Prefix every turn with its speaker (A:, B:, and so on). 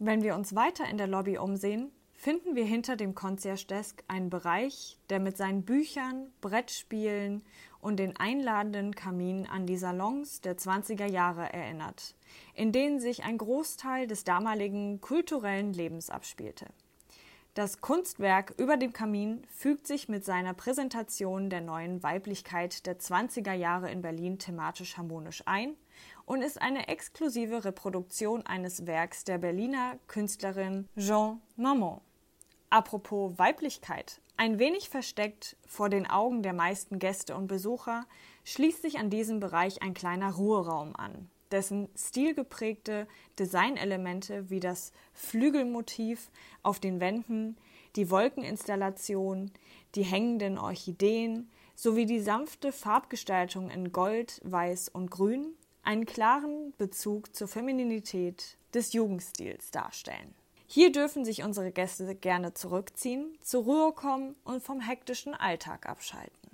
A: Wenn wir uns weiter in der Lobby umsehen, finden wir hinter dem Concierge Desk einen Bereich, der mit seinen Büchern, Brettspielen und den einladenden Kaminen an die Salons der 20er Jahre erinnert, in denen sich ein Großteil des damaligen kulturellen Lebens abspielte. Das Kunstwerk über dem Kamin fügt sich mit seiner Präsentation der neuen Weiblichkeit der 20er Jahre in Berlin thematisch harmonisch ein und ist eine exklusive Reproduktion eines Werks der Berliner Künstlerin Jean Maman. Apropos Weiblichkeit. Ein wenig versteckt vor den Augen der meisten Gäste und Besucher schließt sich an diesem Bereich ein kleiner Ruheraum an, dessen stilgeprägte Designelemente wie das Flügelmotiv auf den Wänden, die Wolkeninstallation, die hängenden Orchideen sowie die sanfte Farbgestaltung in Gold, Weiß und Grün einen klaren Bezug zur Femininität des Jugendstils darstellen. Hier dürfen sich unsere Gäste gerne zurückziehen, zur Ruhe kommen und vom hektischen Alltag abschalten.